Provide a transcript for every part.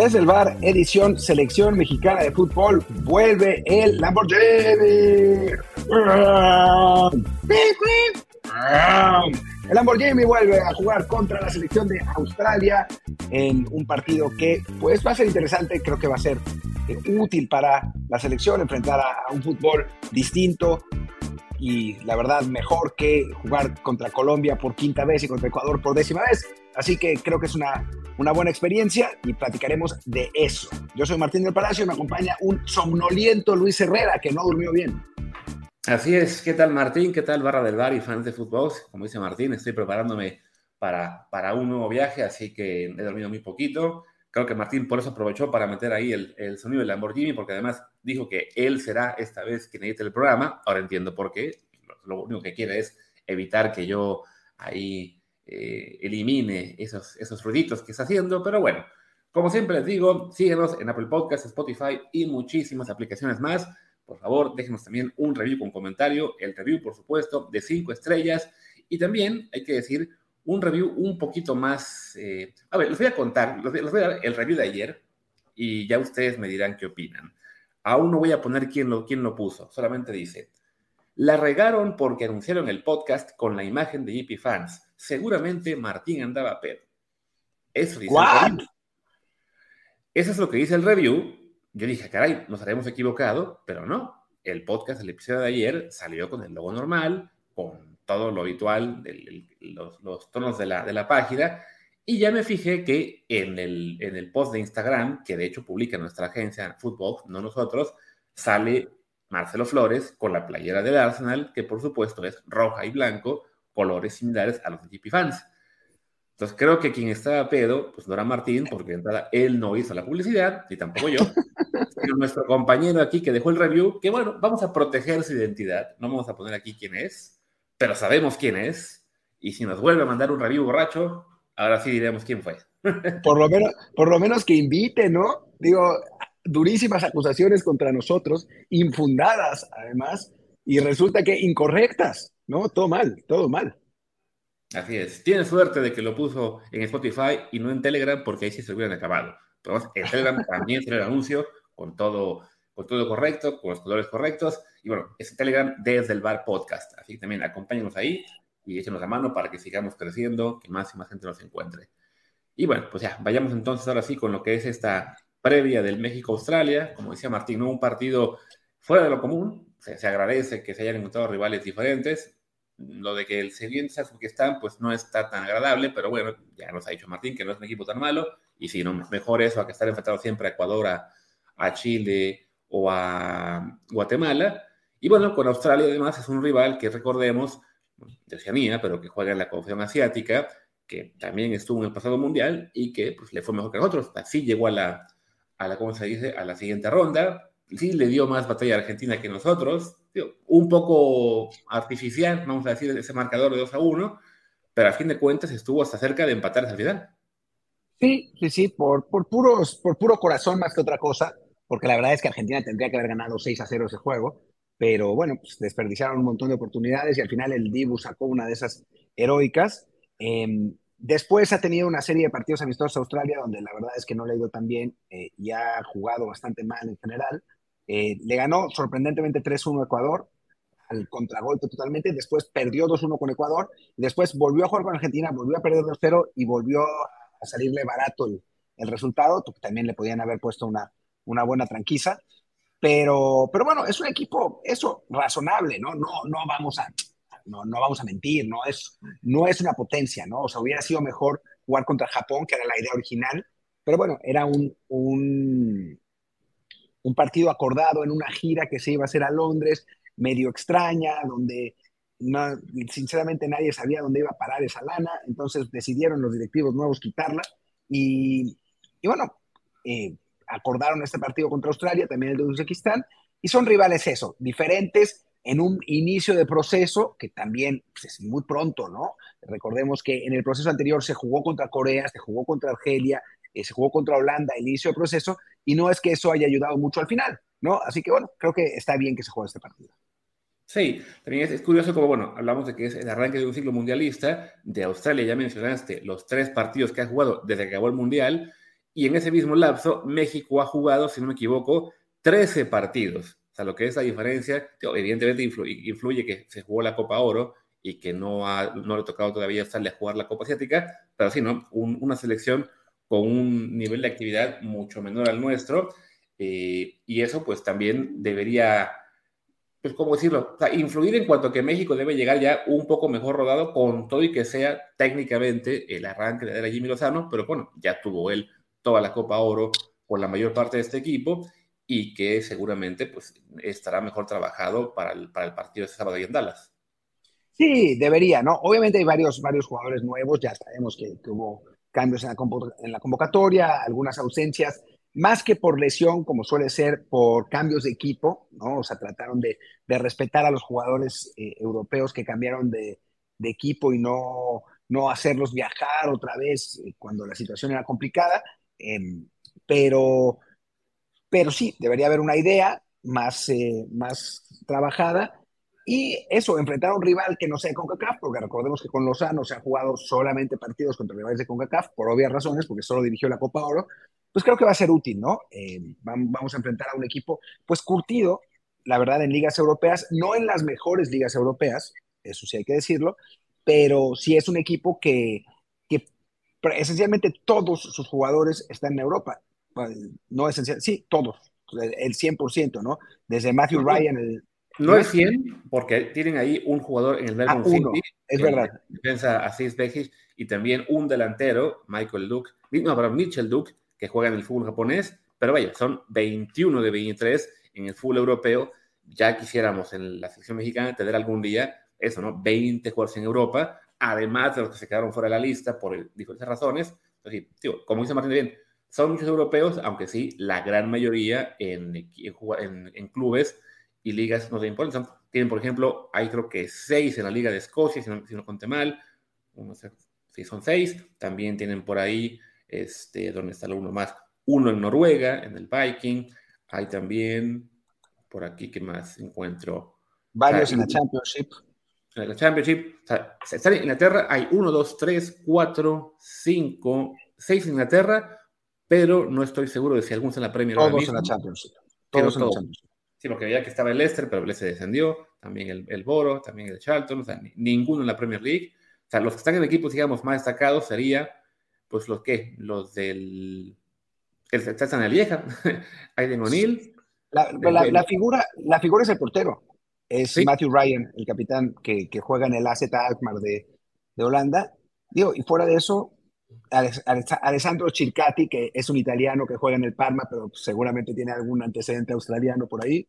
Desde el bar, edición Selección Mexicana de Fútbol, vuelve el Lamborghini. El Lamborghini vuelve a jugar contra la selección de Australia en un partido que pues va a ser interesante, creo que va a ser eh, útil para la selección enfrentar a un fútbol distinto, y la verdad mejor que jugar contra Colombia por quinta vez y contra Ecuador por décima vez. Así que creo que es una, una buena experiencia y platicaremos de eso. Yo soy Martín del Palacio y me acompaña un somnoliento Luis Herrera que no durmió bien. Así es, ¿qué tal Martín? ¿Qué tal Barra del Bar y fans de fútbol? Como dice Martín, estoy preparándome para, para un nuevo viaje, así que he dormido muy poquito. Creo que Martín por eso aprovechó para meter ahí el, el, sonido del Lamborghini, porque además dijo que él será esta vez quien edite el programa. Ahora entiendo por qué. Lo, único que quiere es evitar que yo ahí eh, elimine esos, esos ruiditos que está haciendo. Pero bueno, como siempre les digo, síguenos en Apple Podcasts, Spotify y muchísimas aplicaciones más. Por favor, déjenos también un review con comentario. El review, por supuesto, de cinco estrellas. Y también hay que decir un review un poquito más... Eh, a ver, les voy a contar, les voy a dar el review de ayer y ya ustedes me dirán qué opinan. Aún no voy a poner quién lo, quién lo puso, solamente dice, la regaron porque anunciaron el podcast con la imagen de GP Fans. Seguramente Martín andaba pedo. Eso dice el review. Eso es lo que dice el review. Yo dije, caray, nos haremos equivocado, pero no. El podcast, el episodio de ayer, salió con el logo normal, con todo lo habitual, los, tonos de la, de la, página. Y ya me fijé que en el, en el post de Instagram, que de hecho publica nuestra agencia Football, no nosotros, sale Marcelo Flores con la playera del Arsenal, que por supuesto es roja y blanco, colores similares a los de GP Fans. Entonces creo que quien estaba pedo, pues no era Martín, porque entrada él no hizo la publicidad, y tampoco yo, sino nuestro compañero aquí que dejó el review, que bueno, vamos a proteger su identidad, no vamos a poner aquí quién es, pero sabemos quién es. Y si nos vuelve a mandar un review borracho, ahora sí diremos quién fue. Por lo menos, por lo menos que invite, ¿no? Digo, durísimas acusaciones contra nosotros, infundadas además, y resulta que incorrectas, ¿no? Todo mal, todo mal. Así es. Tiene suerte de que lo puso en Spotify y no en Telegram, porque ahí sí se hubieran acabado. Pero en Telegram también tiene el anuncio con todo con todo correcto, con los colores correctos. Y bueno, es Telegram desde el Bar Podcast. Así que también acompáñenos ahí y échenos la mano para que sigamos creciendo, que más y más gente nos encuentre. Y bueno, pues ya, vayamos entonces ahora sí con lo que es esta previa del México-Australia. Como decía Martín, ¿no? un partido fuera de lo común. Se, se, agradece que se hayan encontrado rivales diferentes. Lo de que el siguiente que están, pues no está tan agradable, pero bueno, ya nos ha dicho Martín que no es un equipo tan malo. Y si no, mejor eso a que estar enfrentado siempre a Ecuador, a, a Chile, o a Guatemala. Y bueno, con Australia además es un rival que recordemos, de Oceanía, pero que juega en la Confederación Asiática, que también estuvo en el pasado mundial y que pues, le fue mejor que nosotros. Así llegó a la, a la, ¿cómo se dice?, a la siguiente ronda. Sí le dio más batalla a Argentina que nosotros. un poco artificial, vamos a decir, ese marcador de 2 a 1, pero a fin de cuentas estuvo hasta cerca de empatar al final. Sí, sí, sí, por, por, puros, por puro corazón más que otra cosa porque la verdad es que Argentina tendría que haber ganado 6 a 0 ese juego, pero bueno, pues desperdiciaron un montón de oportunidades y al final el Dibu sacó una de esas heroicas. Em, después ha tenido una serie de partidos amistosos a Australia donde la verdad es que no le ha ido tan bien eh, y ha jugado bastante mal en general. Eh, le ganó sorprendentemente 3-1 Ecuador, al contragolpe totalmente, después perdió 2-1 con Ecuador, después volvió a jugar con Argentina, volvió a perder 2-0 y volvió a salirle barato el, el resultado, también le podían haber puesto una, una buena tranquiza. Pero, pero bueno, es un equipo, eso, razonable, ¿no? No, no vamos a, no, no vamos a mentir, ¿no? Es, no es una potencia, ¿no? O sea, hubiera sido mejor jugar contra Japón, que era la idea original, pero bueno, era un, un, un partido acordado en una gira que se iba a hacer a Londres, medio extraña, donde no, sinceramente nadie sabía dónde iba a parar esa lana, entonces decidieron los directivos nuevos quitarla y, y bueno, eh, acordaron este partido contra Australia, también el de Uzbekistán, y son rivales eso, diferentes en un inicio de proceso que también pues, es muy pronto, ¿no? Recordemos que en el proceso anterior se jugó contra Corea, se jugó contra Argelia, eh, se jugó contra Holanda, el inicio de proceso, y no es que eso haya ayudado mucho al final, ¿no? Así que bueno, creo que está bien que se juegue este partido. Sí, también es, curioso como, bueno, hablamos de que es el arranque de un ciclo mundialista, de Australia ya mencionaste los tres partidos que ha jugado desde que acabó el Mundial, y en ese mismo lapso México ha jugado, si no me equivoco, 13 partidos. O sea, lo que es la diferencia, evidentemente influye, que se jugó la Copa Oro y que no, no le ha tocado todavía estarle a jugar la Copa Asiática, pero sí, ¿no? una selección con un nivel de actividad mucho menor al nuestro, eh, y eso pues también debería, pues cómo decirlo, influir en cuanto que México debe llegar ya un poco mejor rodado con todo y que sea técnicamente el arranque de Jimmy Lozano, pero bueno, ya tuvo él toda la Copa Oro con la mayor parte de este equipo y que seguramente pues estará mejor trabajado para el, para el partido de este sábado y en Dallas. Sí, debería, ¿no? Obviamente hay varios, varios jugadores nuevos, ya sabemos que, hubo cambios en la, en la convocatoria, algunas ausencias, más que por lesión, como suele ser, por cambios de equipo, ¿no? O sea, trataron de, de respetar a los jugadores eh, europeos que cambiaron de, de, equipo y no, no hacerlos viajar otra vez eh, cuando la situación era complicada. Em, pero, pero sí, debería haber una idea más, eh, más trabajada. Y eso, enfrentar a un rival que no sea CONCACAF, porque recordemos que con Lozano se ha jugado solamente partidos contra rivales de CONCACAF, por obvias razones, porque solo dirigió la Copa Oro, pues creo que va a ser útil, ¿no? Eh, vamos a enfrentar a un equipo, pues curtido, la verdad, en ligas europeas, no en las mejores ligas europeas, eso sí hay que decirlo, pero sí es un equipo que esencialmente todos sus jugadores están en Europa. No esencial, sí, todos, el 100%, ¿no? Desde Matthew Ryan, el, no es 100, porque tienen ahí un jugador en el Melbourne ah, City. Es verdad. Defensa Asís Bejic y también un delantero, Michael Duke, no, pero Mitchell Duke, que juega en el fútbol japonés. Pero vaya, son 21 de 23 en el fútbol europeo. Ya quisiéramos en la sección mexicana tener algún día eso, ¿no? 20 jugadores en Europa, además de los que se quedaron fuera de la lista por diferentes razones. Entonces, tío, como dice Martín bien, son muchos europeos, aunque sí, la gran mayoría en, en, en clubes y ligas no de importancia. Tienen, por ejemplo, hay creo que seis en la Liga de Escocia, si no, si no conté mal. Uno, sí, son seis. También tienen por ahí, este, donde está uno más? Uno en Noruega, en el Viking. Hay también, por aquí, ¿qué más encuentro? Varios en la Championship. En la Championship. O sea, está en Inglaterra, hay uno, dos, tres, cuatro, cinco, seis en Inglaterra, pero no estoy seguro de si algunos en la Premier. Todos en la Championship. Todos en la Championship. Sí, porque veía que estaba el Leicester, pero el Leicester descendió, también el, el Boro, también el Charlton, o sea, ninguno en la Premier League. O sea, los que están en equipos, digamos, más destacados sería, pues, los que, los del... El están en la vieja, Aiden O'Neill. La, la, figura, la figura es el portero. Es Matthew Ryan, el capitán que, que, juega en el AZ Alkmaar de, de Holanda. Digo, y fuera de eso, Alessandro Circati, que es un italiano que juega en el Parma, pero seguramente tiene algún antecedente australiano por ahí.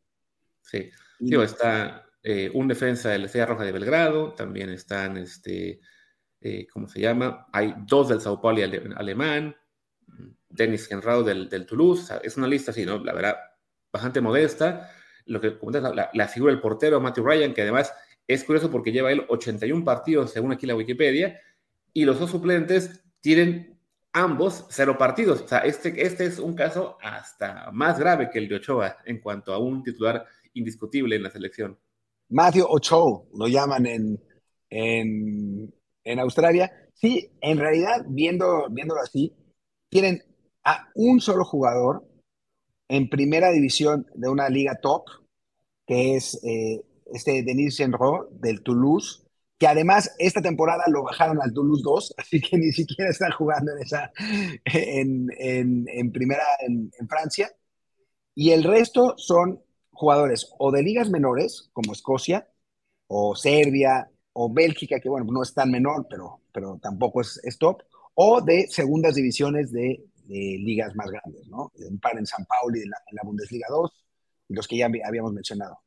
Sí, Digo, está eh, un defensa de la Estrella Roja de Belgrado, también están, este, eh, ¿cómo se llama? Hay dos del Sao Paulo alemán, Denis Genrado del, del, Toulouse, es una lista así, ¿no? La verdad, bastante modesta. Lo que la, la figura del portero Matthew Ryan, que además es curioso porque lleva él 81 partidos, según aquí la Wikipedia, y los dos suplentes tienen ambos cero partidos. O sea, este, este es un caso hasta más grave que el de Ochoa en cuanto a un titular indiscutible en la selección. Matthew Ochoa, lo llaman en, en, Australia. Sí, en realidad, viendo, viéndolo así, tienen a un solo jugador en primera división de una liga top, que es eh, este Denis Genro del Toulouse, que además esta temporada lo bajaron al Toulouse 2, así que ni siquiera están jugando en, esa, en, primera en, Francia. Y el resto son jugadores o de ligas menores, como Escocia, o Serbia, o Bélgica, que bueno, no es tan menor, pero, pero tampoco es, top, o de segundas divisiones de, ligas más grandes, ¿no? Un par en San Paulo y en la, Bundesliga 2, los que ya habíamos mencionado.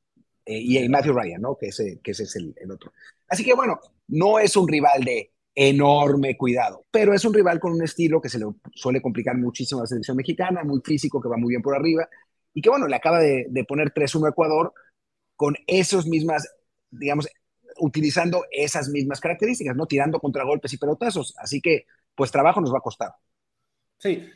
Eh, y Matthew Ryan, ¿no? Que ese, que es el, el, otro. Así que bueno, no es un rival de enorme cuidado, pero es un rival con un estilo que se le suele complicar muchísimo a la selección mexicana, muy físico, que va muy bien por arriba, y que bueno, le acaba de, de poner 3-1 a Ecuador con esos mismas, digamos, utilizando esas mismas características, ¿no? Tirando contragolpes y pelotazos. Así que, pues trabajo nos va a costar. Sí,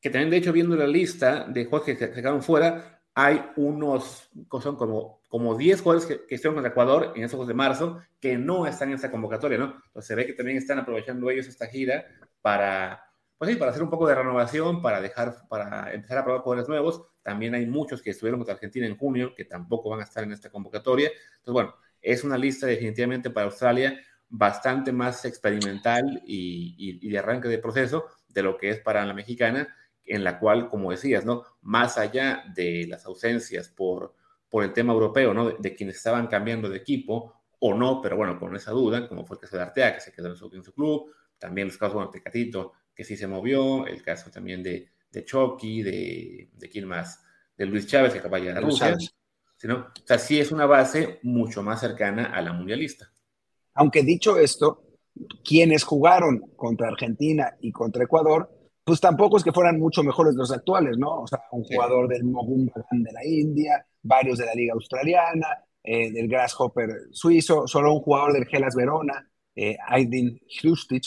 que también de hecho viendo la lista de juegos que se quedaron fuera, hay unos, son como, como 10 jugadores que, que estuvieron con Ecuador en esos juegos de marzo que no están en esa convocatoria, ¿no? Entonces se ve que también están aprovechando ellos esta gira para, pues sí, para hacer un poco de renovación, para dejar, para empezar a probar jugadores nuevos. También hay muchos que estuvieron contra Argentina en junio, que tampoco van a estar en esta convocatoria. Entonces, bueno, es una lista definitivamente para Australia bastante más experimental y, y, de arranque de proceso de lo que es para la mexicana, en la cual, como decías, ¿no? Más allá de las ausencias por, por el tema europeo, ¿no? De, quienes estaban cambiando de equipo o no, pero bueno, con esa duda, como fue el caso de Artea, que se quedó en su, en su club, también los casos, bueno, de Catito, que sí se movió, el caso también de, de Chucky, de, de quién más, de Luis Chávez, que acaba de llegar a Rusia. O sea, sí es una base mucho más cercana a la mundialista. Aunque dicho esto, quienes jugaron contra Argentina y contra Ecuador, pues tampoco es que fueran mucho mejores los actuales, ¿no? O sea, un jugador del Mohun de la India, varios de la Liga Australiana, eh, del Grasshopper suizo, solo un jugador del Gelas Verona, eh, Aydin Hlustic,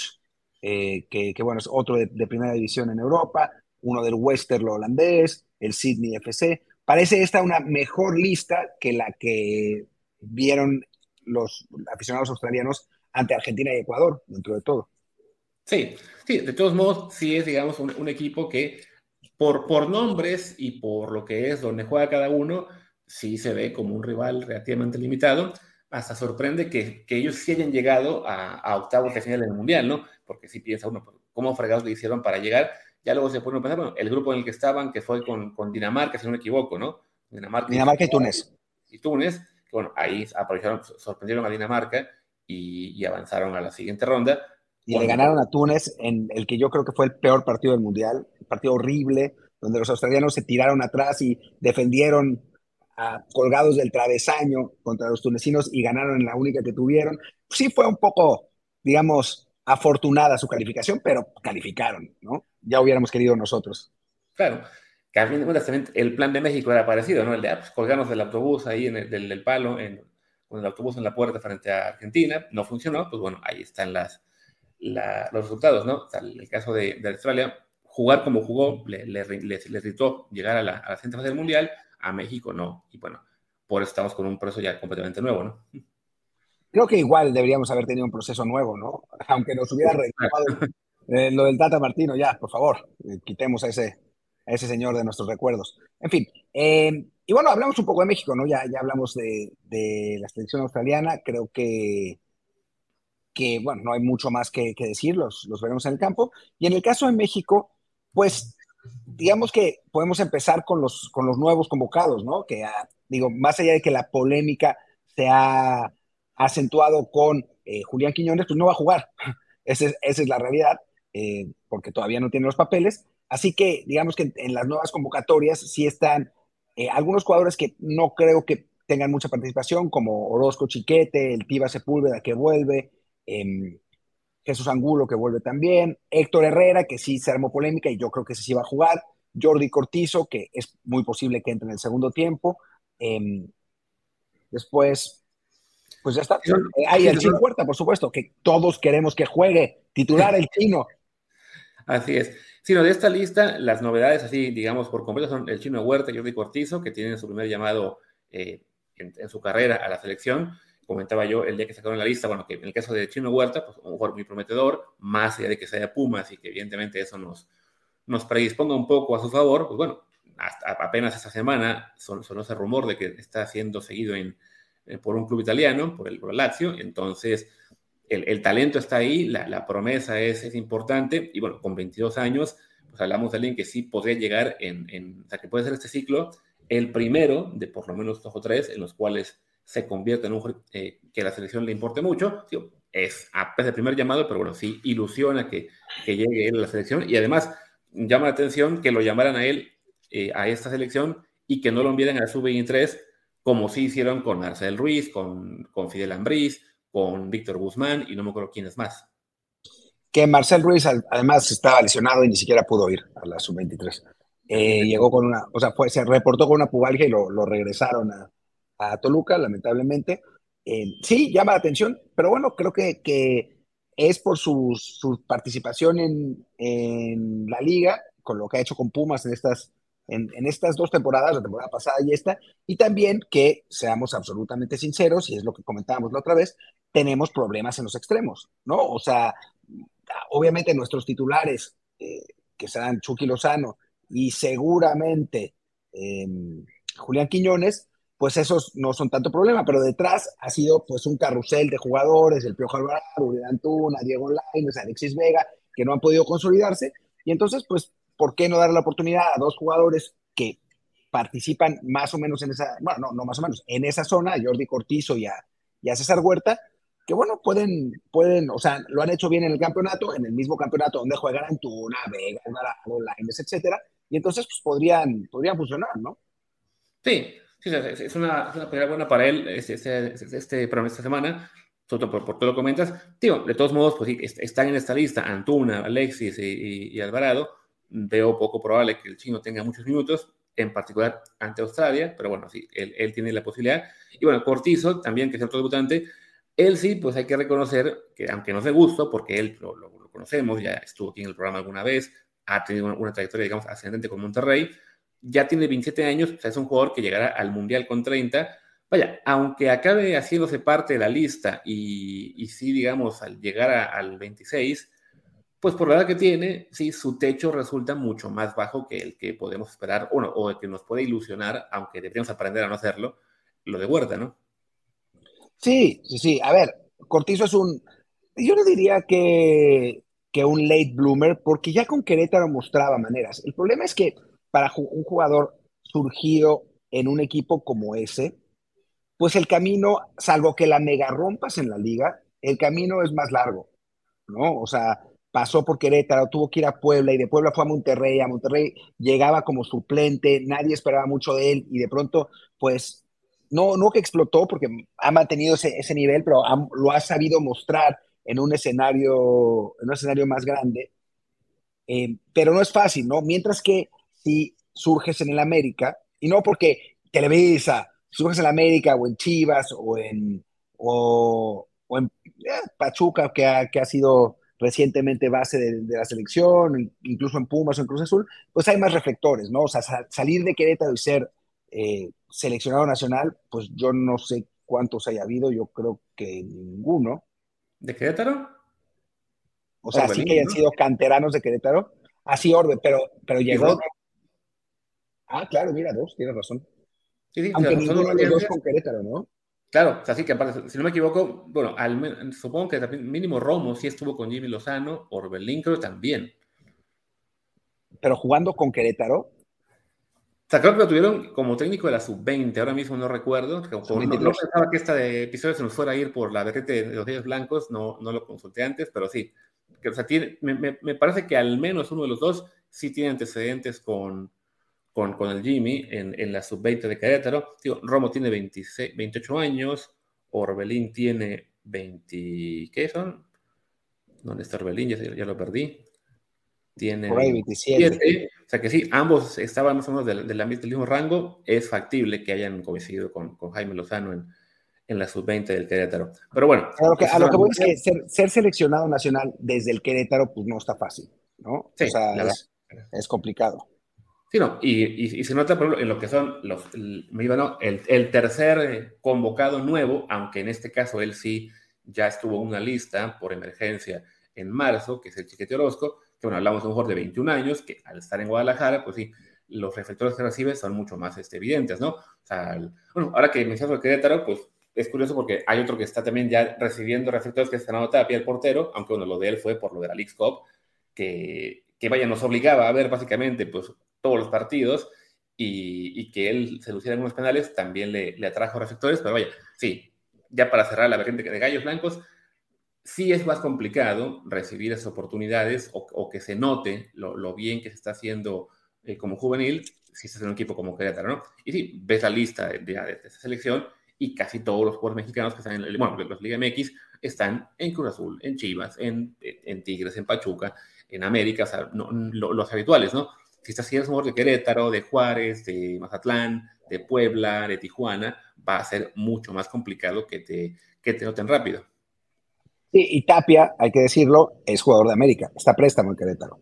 eh, que, bueno, es otro de, primera división en Europa, uno del Westerlo holandés, el Sydney FC. Parece esta una mejor lista que la que vieron los aficionados australianos ante Argentina y Ecuador, dentro de todo. Sí, sí, de todos modos, sí es, digamos, un, equipo que por, por nombres y por lo que es donde juega cada uno, sí se ve como un rival relativamente limitado. Hasta sorprende que, que ellos sí hayan llegado a, a octavos de final del Mundial, ¿no? Porque si piensa uno, ¿cómo fregados le hicieron para llegar? Ya luego se pone a pensar, bueno, el grupo en el que estaban, que fue con, con Dinamarca, si no me equivoco, ¿no? Dinamarca, Dinamarca y, Túnez. Y Túnez, bueno, ahí aprovecharon, sorprendieron a Dinamarca y, y avanzaron a la siguiente ronda. Y le ganaron a Túnez en el que yo creo que fue el peor partido del Mundial, un partido horrible, donde los australianos se tiraron atrás y defendieron a, colgados del travesaño contra los tunecinos y ganaron en la única que tuvieron. Sí fue un poco, digamos, afortunada su calificación, pero calificaron, ¿no? Ya hubiéramos querido nosotros. Claro, que a fin de cuentas también el plan de México era parecido, ¿no? El de ah, pues, colgarnos del autobús ahí en el, del, palo, en, con el autobús en la puerta frente a Argentina, no funcionó, pues bueno, ahí están las, los resultados, ¿no? el caso de, Australia, jugar como jugó, le, le, les, llegar a la, a la fase del Mundial, a México no. Y bueno, por eso estamos con un proceso ya completamente nuevo, ¿no? Creo que igual deberíamos haber tenido un proceso nuevo, ¿no? Aunque nos hubiera reclamado eh, lo del Tata Martino, ya, por favor, eh, quitemos a ese, ese señor de nuestros recuerdos. En fin, eh, y bueno, hablamos un poco de México, ¿no? Ya, ya hablamos de, de la selección australiana, creo que que, bueno, no hay mucho más que, decir, los, veremos en el campo. Y en el caso de México, pues, digamos que podemos empezar con los, con los nuevos convocados, ¿no? Que, ah, digo, más allá de que la polémica se ha acentuado con eh, Julián Quiñones, pues no va a jugar. esa es la realidad, eh, porque todavía no tiene los papeles. Así que, digamos que en, las nuevas convocatorias sí están eh, algunos jugadores que no creo que tengan mucha participación, como Orozco Chiquete, el Tiva Sepúlveda que vuelve, Em, Jesús Angulo, que vuelve también, Héctor Herrera, que sí se armó polémica y yo creo que sí va a jugar, Jordi Cortizo, que es muy posible que entre en el segundo tiempo. Em, después, pues ya está. Hay el Chino Huerta, por supuesto, que todos queremos que juegue, titular el chino. Así es. Sino de esta lista, las novedades, así, digamos, por completo, son el chino Huerta y Jordi Cortizo, que tienen su primer llamado eh, en, su carrera a la selección comentaba yo el día que sacaron la lista, bueno, que en el caso de Chino Huerta, pues un jugador muy prometedor, más allá de que sea Pumas y que evidentemente eso nos, nos predisponga un poco a su favor, pues bueno, hasta apenas esta semana sonó ese rumor de que está siendo seguido en, eh, por un club italiano, por el, por Lazio, entonces el, talento está ahí, la, promesa es, es, importante, y bueno, con 22 años, pues hablamos de alguien que sí podría llegar en, en, que puede ser este ciclo el primero de por lo menos dos o tres en los cuales se convierte en un eh, que la selección le importe mucho. es apenas el primer llamado, pero bueno, sí ilusiona que, que, llegue él a la selección y además llama la atención que lo llamaran a él eh, a esta selección y que no lo envíen a la sub-23 como sí hicieron con Marcel Ruiz, con, con Fidel Ambriz, con Víctor Guzmán y no me acuerdo quién es más. Que Marcel Ruiz además estaba lesionado y ni siquiera pudo ir a la sub-23. Eh, llegó con una, o sea, fue, se reportó con una pubalgia y lo, lo regresaron a, a Toluca, lamentablemente. Eh, sí, llama la atención, pero bueno, creo que, que es por su, su participación en, en, la liga, con lo que ha hecho con Pumas en estas, en, en, estas dos temporadas, la temporada pasada y esta, y también que, seamos absolutamente sinceros, y es lo que comentábamos la otra vez, tenemos problemas en los extremos, ¿no? O sea, obviamente nuestros titulares eh, que serán Chucky Lozano y seguramente em, Julián Quiñones, pues esos no son tanto problema, pero detrás ha sido pues un carrusel de jugadores, el Piojo Alvarado, Uriel Antuna, Diego Lainez, Alexis Vega, que no han podido consolidarse, y entonces, pues, ¿por qué no dar la oportunidad a dos jugadores que participan más o menos en esa, bueno, no, no más o menos, en esa zona, a Jordi Cortizo y a, y a César Huerta, que bueno, pueden, pueden, o sea, lo han hecho bien en el campeonato, en el mismo campeonato donde juegan Antuna, Vega, Alvarado, Lainez, etcétera, y entonces pues podrían, podrían funcionar, ¿no? Sí, sí es una, una pelea buena para él este, este, este, esta semana, sobre todo por, por todo lo comentas. Digo, de todos modos, pues sí, están en esta lista Antuna, Alexis y, y, Alvarado. Veo poco probable que el chino tenga muchos minutos, en particular ante Australia, pero bueno, sí, él, él tiene la posibilidad. Y bueno, Cortizo también, que es otro debutante, él sí, pues hay que reconocer que, aunque no se gusto, porque él lo, conocemos, ya estuvo aquí en el programa alguna vez, ha tenido una, una trayectoria, digamos, ascendente con Monterrey, ya tiene 27 años, o sea, es un jugador que llegará al Mundial con 30. Vaya, aunque acabe haciéndose parte de la lista y, y sí, digamos, al llegar al 26, pues por la edad que tiene, sí, su techo resulta mucho más bajo que el que podemos esperar, bueno, o el que nos puede ilusionar, aunque deberíamos aprender a no hacerlo, lo de Huerta, ¿no? Sí, sí, sí. A ver, Cortizo es un, yo no diría que, que un late bloomer, porque ya con Querétaro mostraba maneras. El problema es que para un jugador surgido en un equipo como ese, pues el camino, salvo que la mega rompas en la liga, el camino es más largo, ¿no? O sea, pasó por Querétaro, tuvo que ir a Puebla y de Puebla fue a Monterrey, a Monterrey llegaba como suplente, nadie esperaba mucho de él y de pronto, pues, no, no que explotó porque ha mantenido ese, ese nivel, pero lo ha sabido mostrar en un escenario, en un escenario más grande. Eh, pero no es fácil, ¿no? Mientras que si surges en el América, y no porque Televisa, surges en el América o en Chivas o en, o, en eh, Pachuca, que ha, que ha sido recientemente base de, la selección, incluso en Pumas o en Cruz Azul, pues hay más reflectores, ¿no? O sea, salir de Querétaro y ser eh, seleccionado nacional, pues yo no sé cuántos haya habido, yo creo que ninguno. ¿De Querétaro? O sea, sí que hayan sido canteranos de Querétaro. Así Orbe, pero, pero llegó. Ah, claro, mira, dos, tienes razón. Sí, sí, Aunque ninguno de los dos con Querétaro, ¿no? Claro, o sea, sí que aparte, si no me equivoco, bueno, al, supongo que también, mínimo Romo sí estuvo con Jimmy Lozano, Orbelín creo también. Pero jugando con Querétaro. Sea, creo que lo tuvieron como técnico de la sub-20, ahora mismo no recuerdo. no, pensaba que este episodio se nos fuera a ir por la vertiente de los días blancos, no, no lo consulté antes, pero sí. Que, o sea, tiene, me, me, parece que al menos uno de los dos sí tiene antecedentes con, con, con el Jimmy en, en la sub-20 de Querétaro. Digo, Romo tiene 26, 28 años, Orbelín tiene 20, ¿qué son? ¿Dónde está Orbelín? Ya, ya lo perdí. Tiene Por ahí 27. O sea que sí, ambos estaban más o menos del, del, mismo rango. Es factible que hayan coincidido con, con Jaime Lozano en, en la sub-20 del Querétaro. Pero bueno. A lo que, a lo que voy es que ser, ser, seleccionado nacional desde el Querétaro, pues no está fácil, ¿no? Sí, o sea, es, es, complicado. Sí, no, y, y, y, se nota, por ejemplo, en lo que son los, el, el, el, tercer convocado nuevo, aunque en este caso él sí ya estuvo en una lista por emergencia en marzo, que es el Chiquete Orozco, que bueno, hablamos de un jugador de 21 años, que al estar en Guadalajara, pues sí, los reflectores que recibe son mucho más este, evidentes, ¿no? O sea, el, bueno, ahora que mencionas el Querétaro, pues es curioso porque hay otro que está también ya recibiendo reflectores, que es Fernando Tapia, el portero, aunque bueno, lo de él fue por lo de la League Cup, que, que vaya, nos obligaba a ver básicamente, pues, todos los partidos y, y, que él se luciera en unos penales también le, le, atrajo reflectores, pero vaya, sí, ya para cerrar la vertiente de gallos blancos, sí es más complicado recibir esas oportunidades o, que se note lo, bien que se está haciendo eh, como juvenil si estás en un equipo como Querétaro, ¿no? Y sí, ves la lista de, de, esa selección y casi todos los jugadores mexicanos que están en, bueno, los Liga MX están en Cruz Azul, en Chivas, en, Tigres, en Pachuca, en América, o sea, no, lo, los habituales, ¿no? si estás haciendo un de Querétaro, de Juárez, de Mazatlán, de Puebla, de Tijuana, va a ser mucho más complicado que te, que te noten rápido. Sí, y Tapia, hay que decirlo, es jugador de América, está préstamo en Querétaro,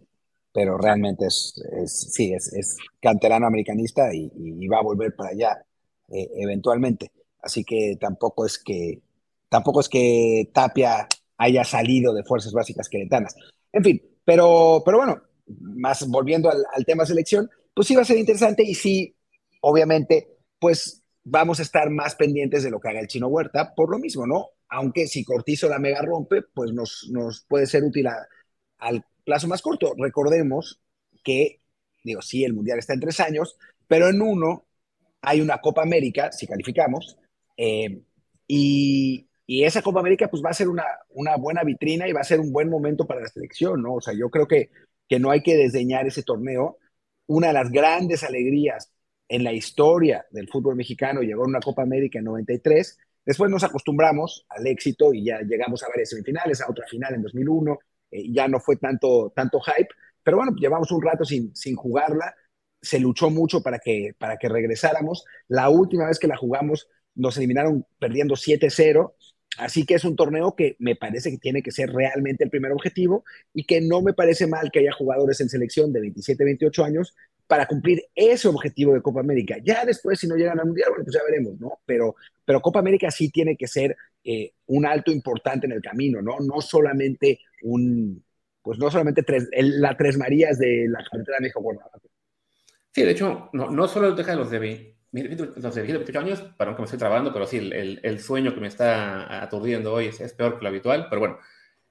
pero realmente es, sí, es, es, canterano americanista y, y, va a volver para allá eh, eventualmente. Así que tampoco es que, tampoco es que Tapia haya salido de fuerzas básicas queretanas. En fin, pero, pero bueno, más volviendo al, al tema selección, pues sí va a ser interesante y sí, obviamente, pues vamos a estar más pendientes de lo que haga el chino Huerta, por lo mismo, ¿no? Aunque si Cortizo la mega rompe, pues nos, nos puede ser útil al plazo más corto. Recordemos que, digo, sí, el Mundial está en tres años, pero en uno hay una Copa América, si calificamos, eh, y, y, esa Copa América pues va a ser una, una buena vitrina y va a ser un buen momento para la selección, ¿no? O sea, yo creo que, que no hay que desdeñar ese torneo. Una de las grandes alegrías en la historia del fútbol mexicano, llegó a una Copa América en 93, después nos acostumbramos al éxito y ya llegamos a varias semifinales, a otra final en 2001, eh, ya no fue tanto, tanto hype, pero bueno, llevamos un rato sin, sin jugarla, se luchó mucho para que, para que regresáramos, la última vez que la jugamos nos eliminaron perdiendo 7-0, Así que es un torneo que me parece que tiene que ser realmente el primer objetivo y que no me parece mal que haya jugadores en selección de 27, 28 años para cumplir ese objetivo de Copa América. Ya después, si no llegan al Mundial, bueno, pues ya veremos, ¿no? Pero, pero Copa América sí tiene que ser eh, un alto importante en el camino, ¿no? No solamente un, pues no solamente tres, la Tres Marías de la carretera de México. Sí, de hecho, no, no solo deja de los de los de 28 años, perdón que me estoy trabando, pero sí, el, sueño que me está aturdiendo hoy es, peor que lo habitual, pero bueno,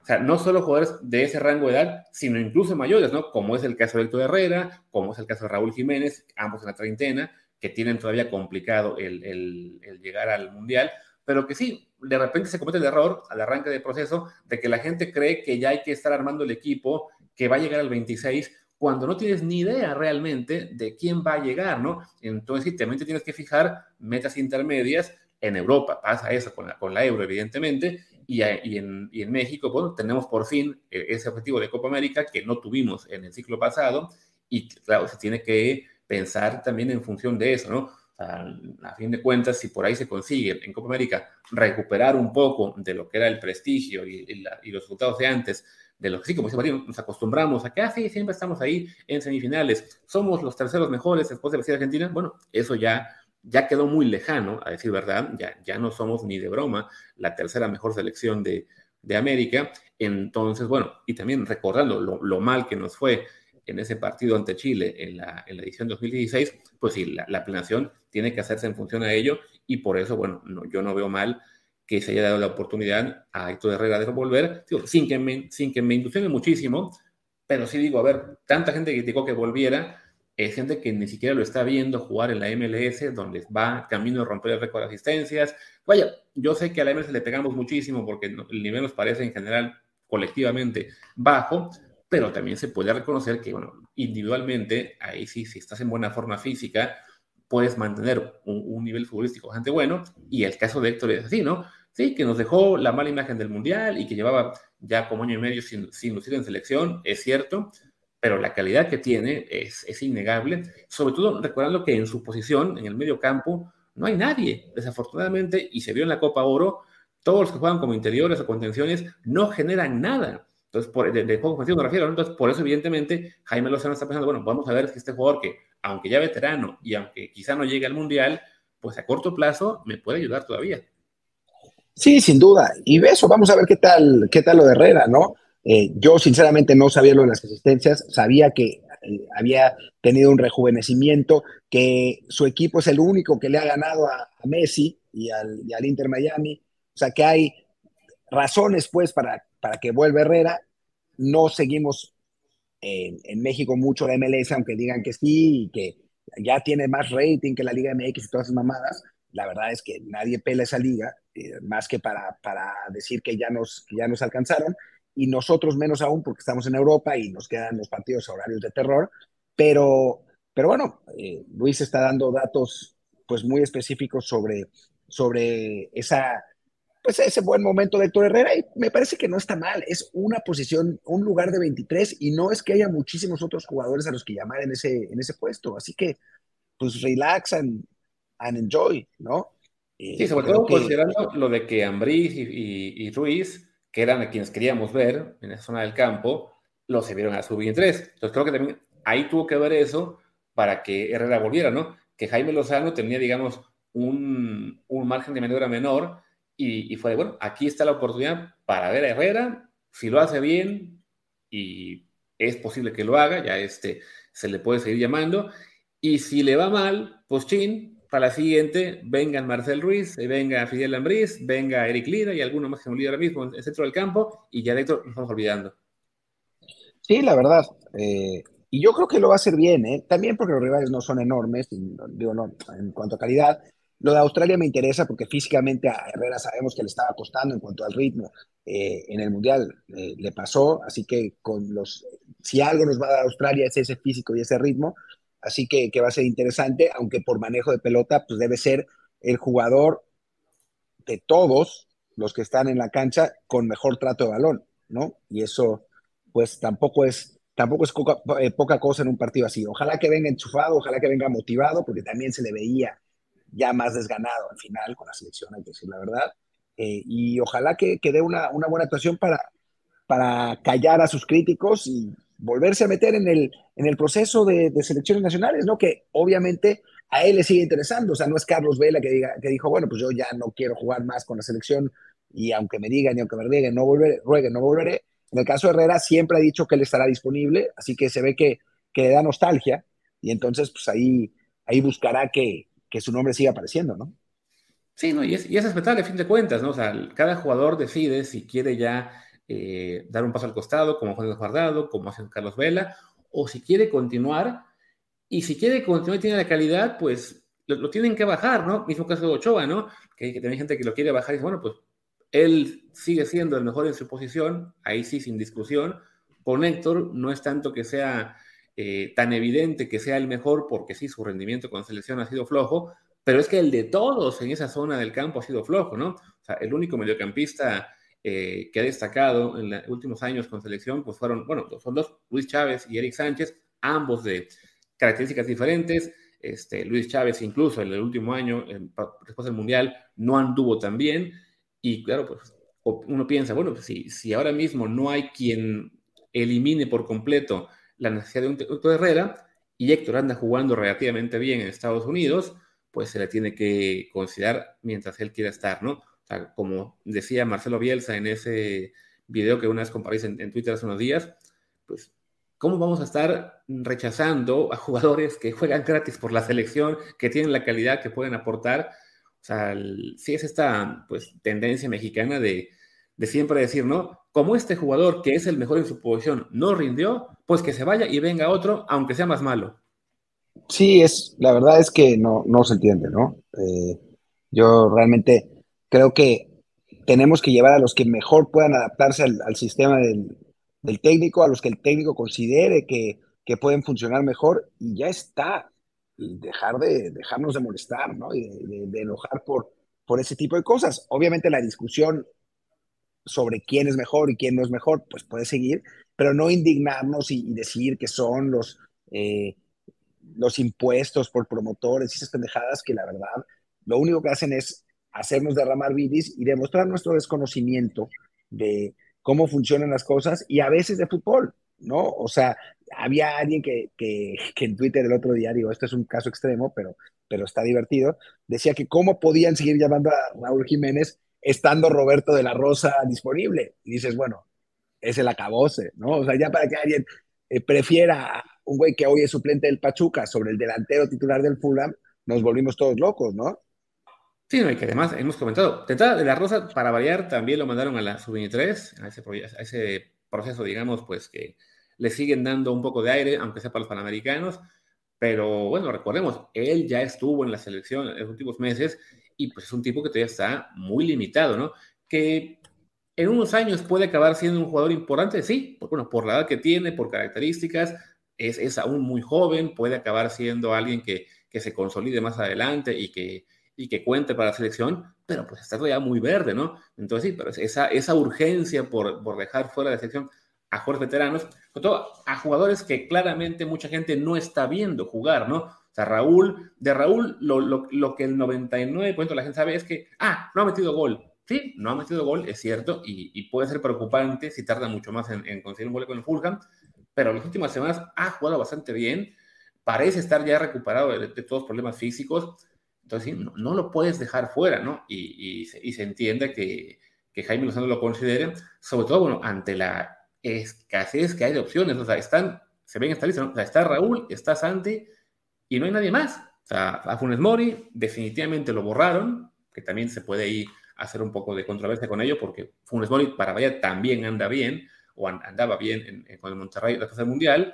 o sea, no solo jugadores de ese rango de edad, sino incluso mayores, ¿no? Como es el caso de Héctor Herrera, como es el caso de Raúl Jiménez, ambos en la treintena, que tienen todavía complicado el, el, el llegar al Mundial, pero que sí, de repente se comete el error al arranque del proceso de que la gente cree que ya hay que estar armando el equipo que va a llegar al 26 cuando no tienes ni idea realmente de quién va a llegar, ¿no? Entonces, también te tienes que fijar metas intermedias. En Europa pasa eso con la, con la euro, evidentemente, y, y, en, y, en, México, bueno, tenemos por fin eh, ese objetivo de Copa América que no tuvimos en el ciclo pasado, y claro, se tiene que pensar también en función de eso, ¿no? a fin de cuentas, si por ahí se consigue en Copa América recuperar un poco de lo que era el prestigio y, y, la, y los resultados de antes, de lo que sí, como dice Martín, nos acostumbramos a que así ah, siempre estamos ahí en semifinales, somos los terceros mejores después de la Argentina, bueno, eso ya, ya quedó muy lejano, a decir verdad, ya, ya no somos ni de broma la tercera mejor selección de, de América, entonces, bueno, y también recordando lo, lo, mal que nos fue en ese partido ante Chile en la, en la edición 2016, pues sí, la, la planeación tiene que hacerse en función a ello y por eso, bueno, no, yo no veo mal que se haya dado la oportunidad a Héctor Herrera de volver, sin, que me, sin que me ilusione muchísimo, pero sí digo, a ver, tanta gente criticó que volviera, es gente que ni siquiera lo está viendo jugar en la MLS, donde va camino a romper el récord de asistencias. Vaya, yo sé que a la MLS le pegamos muchísimo porque el nivel nos parece en general colectivamente bajo, pero también se puede reconocer que, bueno, individualmente, ahí sí, si estás en buena forma física, puedes mantener un, un nivel futbolístico bastante bueno, y el caso de Héctor es así, ¿no? sí, que nos dejó la mala imagen del Mundial y que llevaba ya como año y medio sin, sin lucir en selección, es cierto, pero la calidad que tiene es, es, innegable, sobre todo recordando que en su posición, en el medio campo, no hay nadie, desafortunadamente, y se vio en la Copa Oro, todos los que juegan como interiores o contenciones no generan nada. Entonces, por, de, juego ofensivo me refiero, entonces por eso evidentemente Jaime Lozano está pensando, bueno, vamos a ver si este jugador que, aunque ya veterano y aunque quizá no llegue al Mundial, pues a corto plazo me puede ayudar todavía. Sí, sin duda. Y eso, vamos a ver qué tal, qué tal lo de Herrera, ¿no? Eh, yo sinceramente no sabía lo de las asistencias, sabía que eh, había tenido un rejuvenecimiento, que su equipo es el único que le ha ganado a, a Messi y al, y al, Inter Miami, o sea que hay razones pues para, para que vuelva Herrera, no seguimos en, en México mucho la MLS, aunque digan que sí y que ya tiene más rating que la Liga MX y todas esas mamadas, la verdad es que nadie pela esa liga, eh, más que para, para decir que ya, nos, que ya nos alcanzaron, y nosotros menos aún porque estamos en Europa y nos quedan los partidos a horarios de terror, pero, pero bueno, eh, Luis está dando datos pues muy específicos sobre, sobre esa, pues ese buen momento de Héctor Herrera y me parece que no está mal, es una posición, un lugar de 23 y no es que haya muchísimos otros jugadores a los que llamar en ese, en ese puesto, así que pues relaxan, and enjoy, ¿no? Sí, sobre todo que... considerando lo de que Ambriz y, y, y, Ruiz, que eran a quienes queríamos ver en esa zona del campo, los se vieron a subir en tres. Entonces creo que también ahí tuvo que ver eso para que Herrera volviera, ¿no? Que Jaime Lozano tenía, digamos, un, un margen de maniobra menor y, y, fue, bueno, aquí está la oportunidad para ver a Herrera, si lo hace bien y es posible que lo haga, ya este se le puede seguir llamando. Y si le va mal, pues chin, para la siguiente, vengan Marcel Ruiz, eh, venga Fidel Lambriz, venga Eric Lira y alguno más que me olvida ahora mismo en el centro del campo, y ya dentro nos estamos olvidando. Sí, la verdad. Eh, y yo creo que lo va a hacer bien, ¿eh? También porque los rivales no son enormes, digo, no, en cuanto a calidad. Lo de Australia me interesa porque físicamente a Herrera sabemos que le estaba costando en cuanto al ritmo. En el Mundial le pasó, así que con los, si algo nos va a dar Australia es ese físico y ese ritmo, así que, que va a ser interesante, aunque por manejo de pelota, pues debe ser el jugador de todos los que están en la cancha con mejor trato de balón, ¿no? Y eso, pues tampoco es, tampoco es poca, eh, poca cosa en un partido así. Ojalá que venga enchufado, ojalá que venga motivado, porque también se le veía ya más desganado al final con la selección, hay que decir la verdad. Eh, y ojalá que, que dé una, una, buena actuación para, para callar a sus críticos y volverse a meter en el, en el proceso de, selecciones nacionales, ¿no? Que obviamente a él le sigue interesando, o sea, no es Carlos Vela que, diga, que dijo, bueno, pues yo ya no quiero jugar más con la selección y aunque me digan y aunque me rueguen, no volveré, rueguen, no volveré. En el caso de Herrera siempre ha dicho que él estará disponible, así que se ve que, que le da nostalgia y entonces pues ahí, ahí buscará que, que su nombre siga apareciendo, ¿no? Sí, no, y es, y es respetable a fin de cuentas, ¿no? O sea, cada jugador decide si quiere ya eh, dar un paso al costado, como Juan Guardado, como hace Carlos Vela, o si quiere continuar, y si quiere continuar y tiene la calidad, pues lo, tienen que bajar, ¿no? Mismo caso de Ochoa, ¿no? Que, que gente que lo quiere bajar y dice, bueno, pues él sigue siendo el mejor en su posición, ahí sí, sin discusión. Con Héctor no es tanto que sea eh, tan evidente que sea el mejor, porque sí, su rendimiento con selección ha sido flojo, pero es que el de todos en esa zona del campo ha sido flojo, ¿no? O sea, el único mediocampista eh, que ha destacado en los últimos años con selección, pues fueron, bueno, son dos, Luis Chávez y Eric Sánchez, ambos de características diferentes. Este, Luis Chávez incluso en el último año, después del Mundial, no anduvo tan bien. Y claro, pues uno piensa, bueno, pues si, si ahora mismo no hay quien elimine por completo la necesidad de un Héctor Herrera y Héctor anda jugando relativamente bien en Estados Unidos, pues se le tiene que considerar mientras él quiera estar, ¿no? Como decía Marcelo Bielsa en ese video que una vez compartí en, en, Twitter hace unos días, pues, ¿cómo vamos a estar rechazando a jugadores que juegan gratis por la selección, que tienen la calidad que pueden aportar? O sea, el, es esta pues, tendencia mexicana de, de siempre decir, ¿no? Como este jugador que es el mejor en su posición no rindió, pues que se vaya y venga otro, aunque sea más malo. Sí, es, la verdad es que no, no se entiende, ¿no? Eh, yo realmente creo que tenemos que llevar a los que mejor puedan adaptarse al, sistema del, del, técnico, a los que el técnico considere que, que, pueden funcionar mejor y ya está. Dejar de dejarnos de molestar, ¿no? Y de, de, enojar por, por ese tipo de cosas. Obviamente la discusión sobre quién es mejor y quién no es mejor, pues puede seguir, pero no indignarnos y, y decir que son los, eh, los impuestos por promotores y esas pendejadas que la verdad lo único que hacen es hacernos derramar bidis y demostrar nuestro desconocimiento de cómo funcionan las cosas y a veces de fútbol, ¿no? O sea, había alguien que, que, que, en Twitter el otro día, digo, esto es un caso extremo, pero, pero está divertido, decía que cómo podían seguir llamando a Raúl Jiménez estando Roberto de la Rosa disponible. Y dices, bueno, es el acabose, ¿no? O sea, ya para que alguien eh, prefiera un güey que hoy es suplente del Pachuca sobre el delantero titular del Fulham, nos volvimos todos locos, ¿no? Sí, no, y que además hemos comentado, Tentada de la Rosa, para variar, también lo mandaron a la sub-23, a ese, a ese proceso, digamos, pues que le siguen dando un poco de aire, aunque sea para los panamericanos, pero bueno, recordemos, él ya estuvo en la selección en los últimos meses y pues es un tipo que todavía está muy limitado, ¿no? Que en unos años puede acabar siendo un jugador importante, sí, por, bueno, por la edad que tiene, por características, es, es aún muy joven, puede acabar siendo alguien que, que se consolide más adelante y que y que cuente para la selección, pero pues está todavía muy verde, ¿no? Entonces sí, pero esa, esa urgencia por, por dejar fuera de la selección a jugadores veteranos, sobre todo a jugadores que claramente mucha gente no está viendo jugar, ¿no? O sea, Raúl, de Raúl, lo, lo, lo que el 99% de la gente sabe es que, ah, no ha metido gol. Sí, no ha metido gol, es cierto, y, y puede ser preocupante si tarda mucho más en, en, conseguir un gol con el Fulham, pero las últimas semanas ha jugado bastante bien, parece estar ya recuperado de, de todos los problemas físicos, entonces, no, no, lo puedes dejar fuera, ¿no? Y, se, y se, entiende que, Jaime Lozano lo considere, sobre todo, bueno, ante la escasez que hay de opciones. O sea, están, se ven esta lista, o sea, está Raúl, está Santi y no hay nadie más. O sea, a Funes Mori definitivamente lo borraron, que también se puede ir hacer un poco de controversia con ello, porque Funes Mori para Bahía también anda bien, o andaba bien con el Monterrey después del Mundial,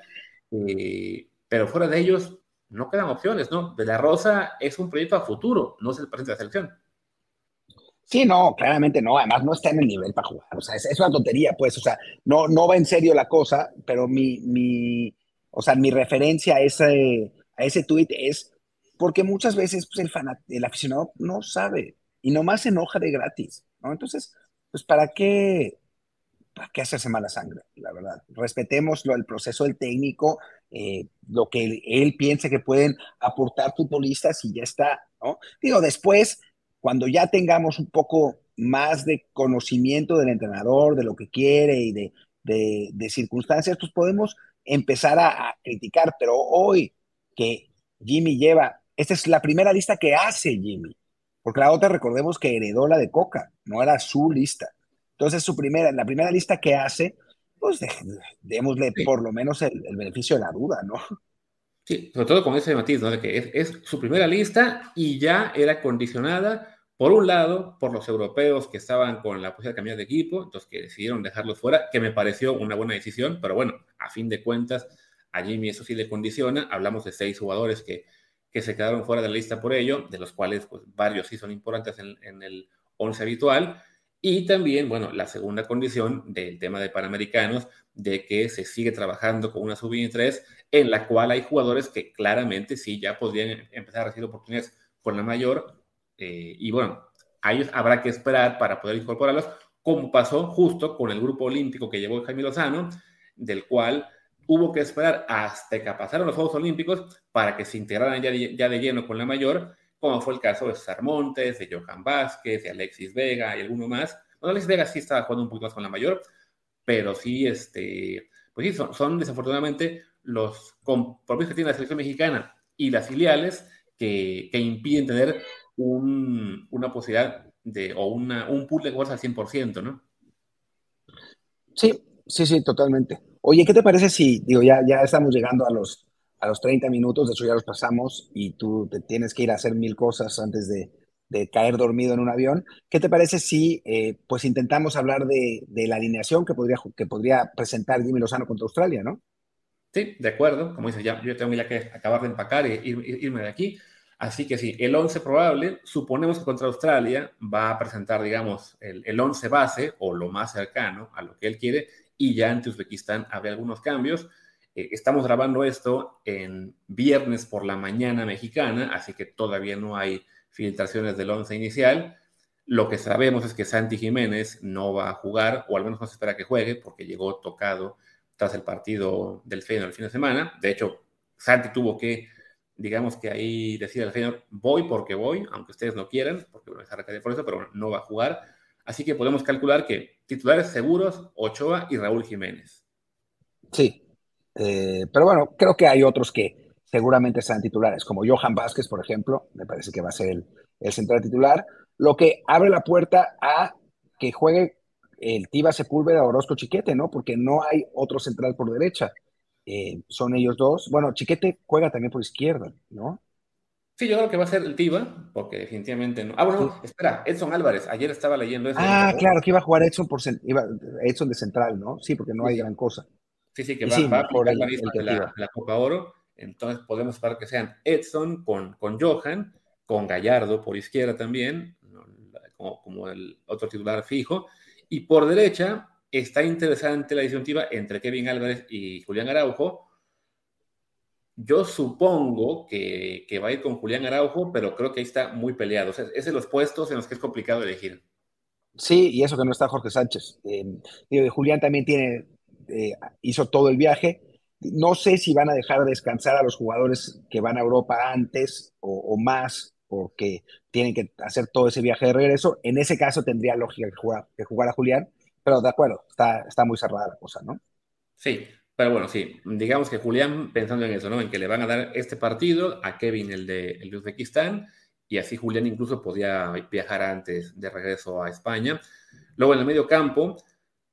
eh, pero fuera de ellos no quedan opciones, ¿no? De la Rosa es un proyecto a futuro, no es el presente de la selección. Sí, no, claramente no. Además, no está en el nivel para jugar. O sea, es, una tontería, pues. O sea, no, no va en serio la cosa, pero mi, mi, o sea, mi referencia a ese, a ese tuit es porque muchas veces pues, el, el aficionado no sabe y nomás se enoja de gratis, ¿no? Entonces, pues, ¿para qué, para qué hacerse mala sangre? La verdad. Respetemos el proceso del técnico, eh, lo que él, él piense que pueden aportar futbolistas y ya está, ¿no? Digo, después cuando ya tengamos un poco más de conocimiento del entrenador, de lo que quiere y de, de, circunstancias, pues podemos empezar a, criticar. Pero hoy que Jimmy lleva, esta es la primera lista que hace Jimmy, porque la otra recordemos que heredó la de Coca, no era su lista. Entonces, su primera, la primera lista que hace, pues démosle por lo menos el, beneficio de la duda, ¿no? Sí, sobre todo con ese matiz, ¿no? De que es, es, su primera lista y ya era condicionada por un lado, por los europeos que estaban con la posibilidad de cambiar de equipo, entonces que decidieron dejarlos fuera, que me pareció una buena decisión, pero bueno, a fin de cuentas, a Jimmy eso sí le condiciona. Hablamos de seis jugadores que, que se quedaron fuera de la lista por ello, de los cuales pues, varios sí son importantes en, en el once habitual. Y también, bueno, la segunda condición del tema de Panamericanos, de que se sigue trabajando con una sub-23, en la cual hay jugadores que claramente sí ya podrían empezar a recibir oportunidades con la mayor, eh, y bueno, a ellos habrá que esperar para poder incorporarlos, como pasó justo con el grupo olímpico que llevó Jaime Lozano, del cual hubo que esperar hasta que pasaron los Juegos Olímpicos para que se integraran ya ya de lleno con la mayor, como fue el caso de César Montes, de Johan Vázquez, de Alexis Vega y alguno más. Bueno, Alexis Vega sí estaba jugando un poquito más con la mayor, pero sí, este, pues sí, son, desafortunadamente los compromisos que tiene la selección mexicana y las filiales que, impiden tener una posibilidad o un pool de fuerza al 100%, ¿no? Sí, sí, sí, totalmente. Oye, ¿qué te parece si, digo, ya estamos llegando a los, a los 30 minutos, de hecho ya los pasamos y tú te tienes que ir a hacer mil cosas antes de, caer dormido en un avión. ¿Qué te parece si eh, pues intentamos hablar de, la alineación que podría, que podría presentar Jimmy Lozano contra Australia, ¿no? Sí, de acuerdo. Como dices, ya, yo tengo ya que acabar de empacar e irme de aquí. Así que sí, el 11 probable, suponemos que contra Australia va a presentar, digamos, el 11 base o lo más cercano a lo que él quiere y ya ante Uzbekistán habrá algunos cambios. Eh, estamos grabando esto en viernes por la mañana mexicana, así que todavía no hay filtraciones del 11 inicial. Lo que sabemos es que Santi Jiménez no va a jugar, o al menos no se espera que juegue, porque llegó tocado tras el partido del Feyenoord el fin de semana. De hecho, Santi tuvo que digamos que ahí decide el señor, voy porque voy, aunque ustedes no quieran, porque me a por eso, pero no va a jugar. Así que podemos calcular que titulares seguros, Ochoa y Raúl Jiménez. Sí, eh, pero bueno, creo que hay otros que seguramente serán titulares, como Johan Vázquez, por ejemplo, me parece que va a ser el, el central titular, lo que abre la puerta a que juegue el Tiba Sepúlveda Orozco Chiquete, ¿no? Porque no hay otro central por derecha. Eh, son ellos dos. Bueno, Chiquete juega también por izquierda, ¿no? Sí, yo creo que va a ser el Tiva, porque definitivamente no. Ah, bueno, espera, Edson Álvarez, ayer estaba leyendo eso. Ah, claro, que iba a jugar Edson, por, iba, Edson de central, ¿no? Sí, porque no hay gran cosa. Sí, sí, que va, por el, la de la, Copa Oro. Entonces podemos esperar que sean Edson con, con Johan, con Gallardo por izquierda también, como, como el otro titular fijo. Y por derecha, Está interesante la disyuntiva entre Kevin Álvarez y Julián Araujo. Yo supongo que, va a ir con Julián Araujo, pero creo que ahí está muy peleado. es de los puestos en los que es complicado elegir. Sí, y eso que no está Jorge Sánchez. Eh, Julián también tiene, eh, hizo todo el viaje. No sé si van a dejar descansar a los jugadores que van a Europa antes o, más, porque tienen que hacer todo ese viaje de regreso. En ese caso tendría lógica que, que jugara Julián, pero de acuerdo, está, está muy cerrada la cosa, ¿no? Sí, pero bueno, sí, digamos que Julián, pensando en eso, ¿no? En que le van a dar este partido a Kevin, el de, el de Uzbekistán, y así Julián incluso podía viajar antes de regreso a España. Luego en el medio campo,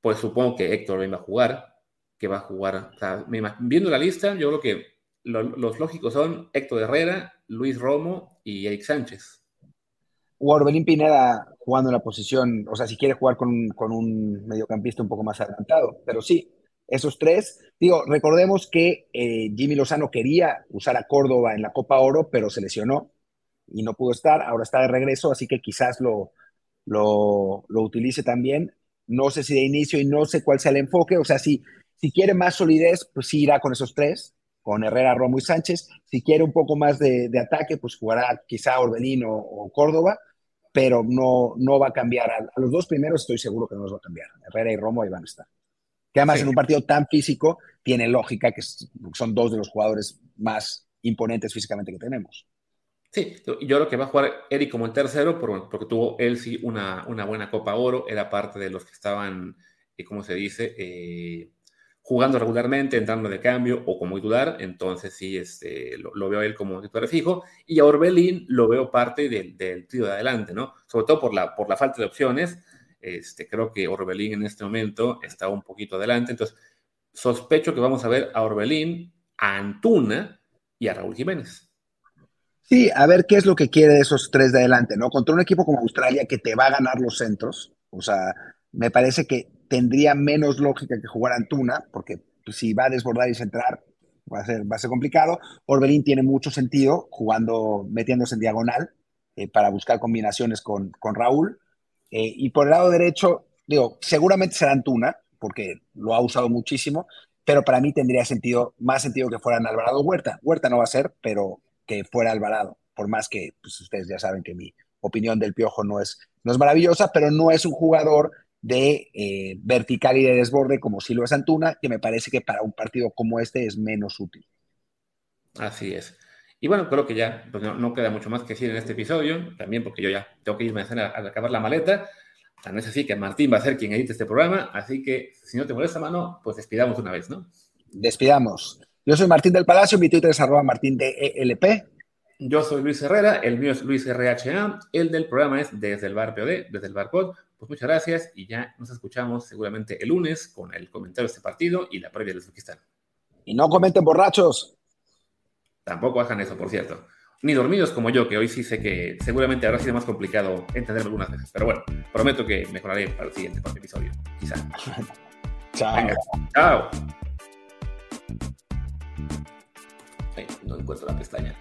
pues supongo que Héctor iba a jugar, que va a jugar. viendo la lista, yo creo que los lógicos son Héctor Herrera, Luis Romo y Eric Sánchez. O Orbelín Pineda jugando en la posición, o sea, si quiere jugar con, con un mediocampista un poco más adelantado, pero sí, esos tres. Digo, recordemos que eh, Jimmy Lozano quería usar a Córdoba en la Copa Oro, pero se lesionó y no pudo estar. Ahora está de regreso, así que quizás lo, lo, lo utilice también. No sé si de inicio y no sé cuál sea el enfoque. O sea, si, si quiere más solidez, pues sí irá con esos tres, con Herrera, Romo y Sánchez. Si quiere un poco más de, ataque, pues jugará quizá Orbelín o, Córdoba, pero no, no va a cambiar. A, a, los dos primeros estoy seguro que no los va a cambiar. Herrera y Romo ahí van a estar que además en un partido tan físico tiene lógica que son dos de los jugadores más imponentes físicamente que tenemos. Sí, yo creo que va a jugar Eric como el tercero, porque tuvo él sí una, una buena Copa Oro, era parte de los que estaban, eh, ¿cómo se dice? Eh, jugando regularmente, entrando de cambio o como titular, entonces sí, este, lo, veo a él como titular fijo, y a Orbelín lo veo parte del, del de adelante, ¿no? Sobre todo por la, por la falta de opciones, este, creo que Orbelín en este momento está un poquito adelante. Entonces, sospecho que vamos a ver a Orbelín, a Antuna y a Raúl Jiménez. Sí, a ver qué es lo que quiere esos tres de adelante, ¿no? Contra un equipo como Australia que te va a ganar los centros, o sea, me parece que tendría menos lógica que jugar Antuna, porque pues, si va a desbordar y centrar, va a ser, va a ser complicado. Orbelín tiene mucho sentido jugando, metiéndose en diagonal eh, para buscar combinaciones con, con Raúl. Eh, y por el lado derecho, digo, seguramente será Antuna, porque lo ha usado muchísimo, pero para mí tendría sentido, más sentido que fueran Alvarado Huerta. Huerta no va a ser, pero que fuera Alvarado, por más que pues, ustedes ya saben que mi opinión del Piojo no es, no es maravillosa, pero no es un jugador de eh, vertical y de desborde como si lo es Antuna, que me parece que para un partido como este es menos útil. Así es. Y bueno, creo que ya pues no, queda mucho más que decir en este episodio, también porque yo ya tengo que irme a, a, a acabar la maleta. Tan es así que Martín va a ser quien edite este programa, así que si no te molesta, mano, pues despidamos una vez, ¿no? Despidamos. Yo soy Martín del Palacio, mi Twitter es arroba martín de ELP. Yo soy Luis Herrera, el mío es Luis RHA, el del programa es Desde el Bar POD, Desde el Bar Pod. Pues muchas gracias y ya nos escuchamos seguramente el lunes con el comentario de este partido y la previa del Uzbekistán. Y no comenten borrachos. Tampoco hagan eso, por cierto. Ni dormidos como yo, que hoy sí sé que seguramente habrá sido más complicado entender algunas veces. Pero bueno, prometo que mejoraré para el siguiente episodio. Quizá. Chao. chao. No encuentro la pestaña.